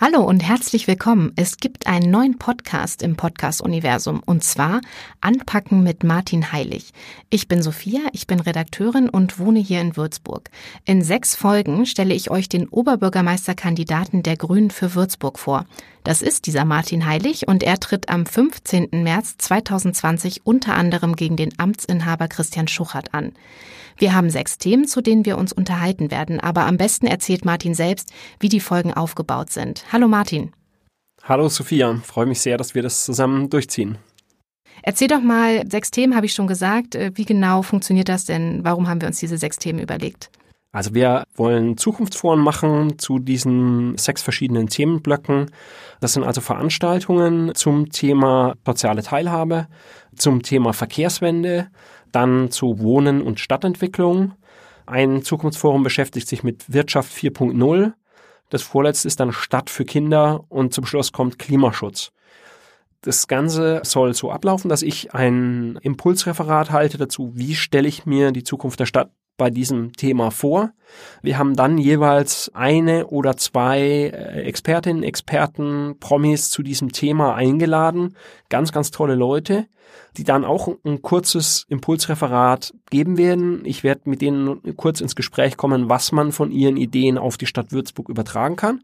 Hallo und herzlich willkommen. Es gibt einen neuen Podcast im Podcast-Universum und zwar Anpacken mit Martin Heilig. Ich bin Sophia, ich bin Redakteurin und wohne hier in Würzburg. In sechs Folgen stelle ich euch den Oberbürgermeisterkandidaten der Grünen für Würzburg vor. Das ist dieser Martin Heilig und er tritt am 15. März 2020 unter anderem gegen den Amtsinhaber Christian Schuchert an. Wir haben sechs Themen, zu denen wir uns unterhalten werden, aber am besten erzählt Martin selbst, wie die Folgen aufgebaut sind. Hallo Martin. Hallo Sophia, freue mich sehr, dass wir das zusammen durchziehen. Erzähl doch mal, sechs Themen habe ich schon gesagt. Wie genau funktioniert das denn? Warum haben wir uns diese sechs Themen überlegt? Also wir wollen Zukunftsforen machen zu diesen sechs verschiedenen Themenblöcken. Das sind also Veranstaltungen zum Thema soziale Teilhabe, zum Thema Verkehrswende, dann zu Wohnen und Stadtentwicklung. Ein Zukunftsforum beschäftigt sich mit Wirtschaft 4.0. Das vorletzte ist dann Stadt für Kinder und zum Schluss kommt Klimaschutz. Das Ganze soll so ablaufen, dass ich ein Impulsreferat halte dazu, wie stelle ich mir die Zukunft der Stadt bei diesem Thema vor. Wir haben dann jeweils eine oder zwei äh, Expertinnen, Experten, Promis zu diesem Thema eingeladen. Ganz, ganz tolle Leute, die dann auch ein kurzes Impulsreferat geben werden. Ich werde mit denen kurz ins Gespräch kommen, was man von ihren Ideen auf die Stadt Würzburg übertragen kann.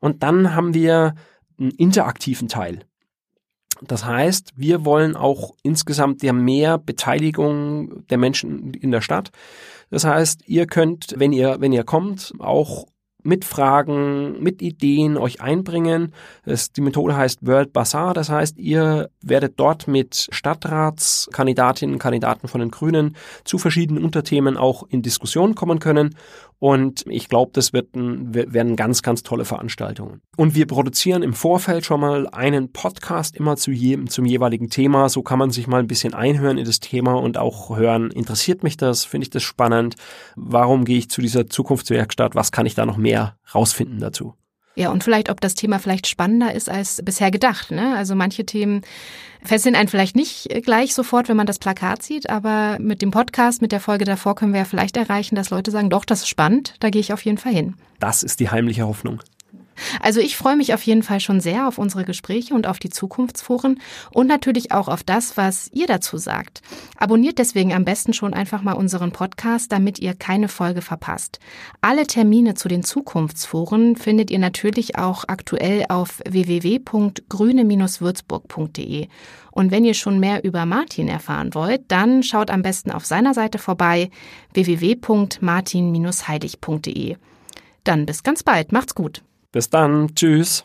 Und dann haben wir einen interaktiven Teil. Das heißt, wir wollen auch insgesamt der mehr Beteiligung der Menschen in der Stadt. Das heißt, ihr könnt, wenn ihr, wenn ihr kommt, auch mit Fragen, mit Ideen euch einbringen. Das, die Methode heißt World Bazaar, das heißt, ihr werdet dort mit Stadtratskandidatinnen und Kandidaten von den Grünen zu verschiedenen Unterthemen auch in Diskussion kommen können. Und ich glaube, das wird ein, werden ganz, ganz tolle Veranstaltungen. Und wir produzieren im Vorfeld schon mal einen Podcast immer zu jedem, zum jeweiligen Thema. So kann man sich mal ein bisschen einhören in das Thema und auch hören, interessiert mich das, finde ich das spannend, warum gehe ich zu dieser Zukunftswerkstatt, was kann ich da noch mehr mehr rausfinden dazu. Ja, und vielleicht, ob das Thema vielleicht spannender ist als bisher gedacht. Ne? Also manche Themen fesseln einen vielleicht nicht gleich sofort, wenn man das Plakat sieht, aber mit dem Podcast, mit der Folge davor können wir ja vielleicht erreichen, dass Leute sagen, doch, das ist spannend, da gehe ich auf jeden Fall hin. Das ist die heimliche Hoffnung. Also ich freue mich auf jeden Fall schon sehr auf unsere Gespräche und auf die Zukunftsforen und natürlich auch auf das, was ihr dazu sagt. Abonniert deswegen am besten schon einfach mal unseren Podcast, damit ihr keine Folge verpasst. Alle Termine zu den Zukunftsforen findet ihr natürlich auch aktuell auf www.grüne-würzburg.de. Und wenn ihr schon mehr über Martin erfahren wollt, dann schaut am besten auf seiner Seite vorbei www.martin-heilig.de. Dann bis ganz bald. Macht's gut. Bis dann. Tschüss.